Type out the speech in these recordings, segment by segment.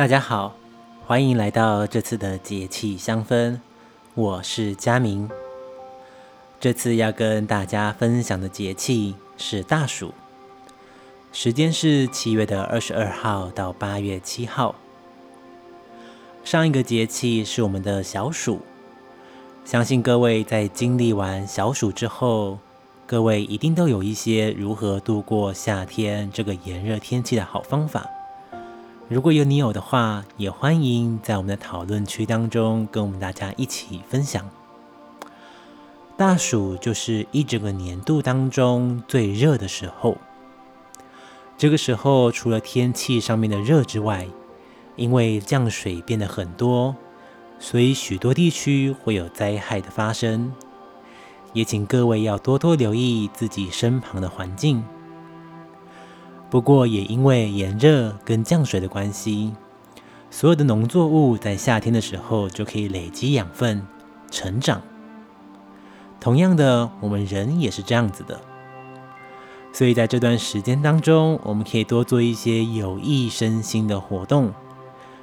大家好，欢迎来到这次的节气香氛，我是佳明。这次要跟大家分享的节气是大暑，时间是七月的二十二号到八月七号。上一个节气是我们的小暑，相信各位在经历完小暑之后，各位一定都有一些如何度过夏天这个炎热天气的好方法。如果有你有的话，也欢迎在我们的讨论区当中跟我们大家一起分享。大暑就是一整个年度当中最热的时候。这个时候，除了天气上面的热之外，因为降水变得很多，所以许多地区会有灾害的发生。也请各位要多多留意自己身旁的环境。不过，也因为炎热跟降水的关系，所有的农作物在夏天的时候就可以累积养分、成长。同样的，我们人也是这样子的。所以在这段时间当中，我们可以多做一些有益身心的活动，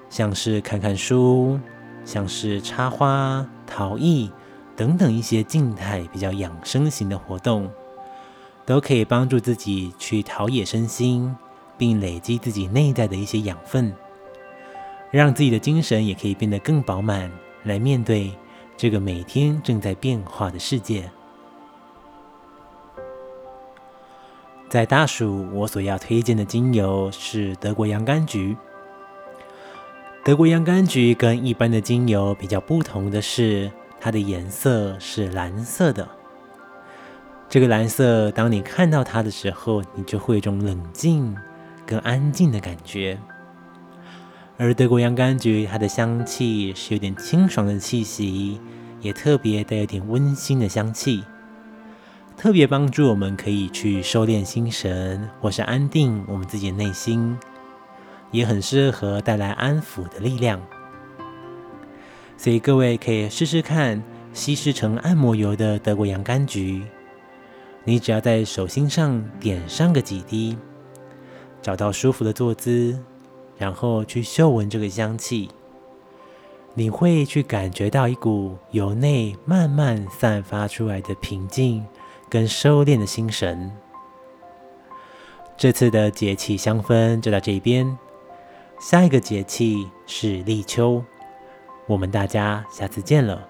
像是看看书，像是插花、陶艺等等一些静态比较养生型的活动。都可以帮助自己去陶冶身心，并累积自己内在的一些养分，让自己的精神也可以变得更饱满，来面对这个每天正在变化的世界。在大暑，我所要推荐的精油是德国洋甘菊。德国洋甘菊跟一般的精油比较不同的是，它的颜色是蓝色的。这个蓝色，当你看到它的时候，你就会有一种冷静跟安静的感觉。而德国洋甘菊，它的香气是有点清爽的气息，也特别带有点温馨的香气，特别帮助我们可以去收敛心神，或是安定我们自己的内心，也很适合带来安抚的力量。所以各位可以试试看，稀释成按摩油的德国洋甘菊。你只要在手心上点上个几滴，找到舒服的坐姿，然后去嗅闻这个香气，你会去感觉到一股由内慢慢散发出来的平静跟收敛的心神。这次的节气香氛就到这边，下一个节气是立秋，我们大家下次见了。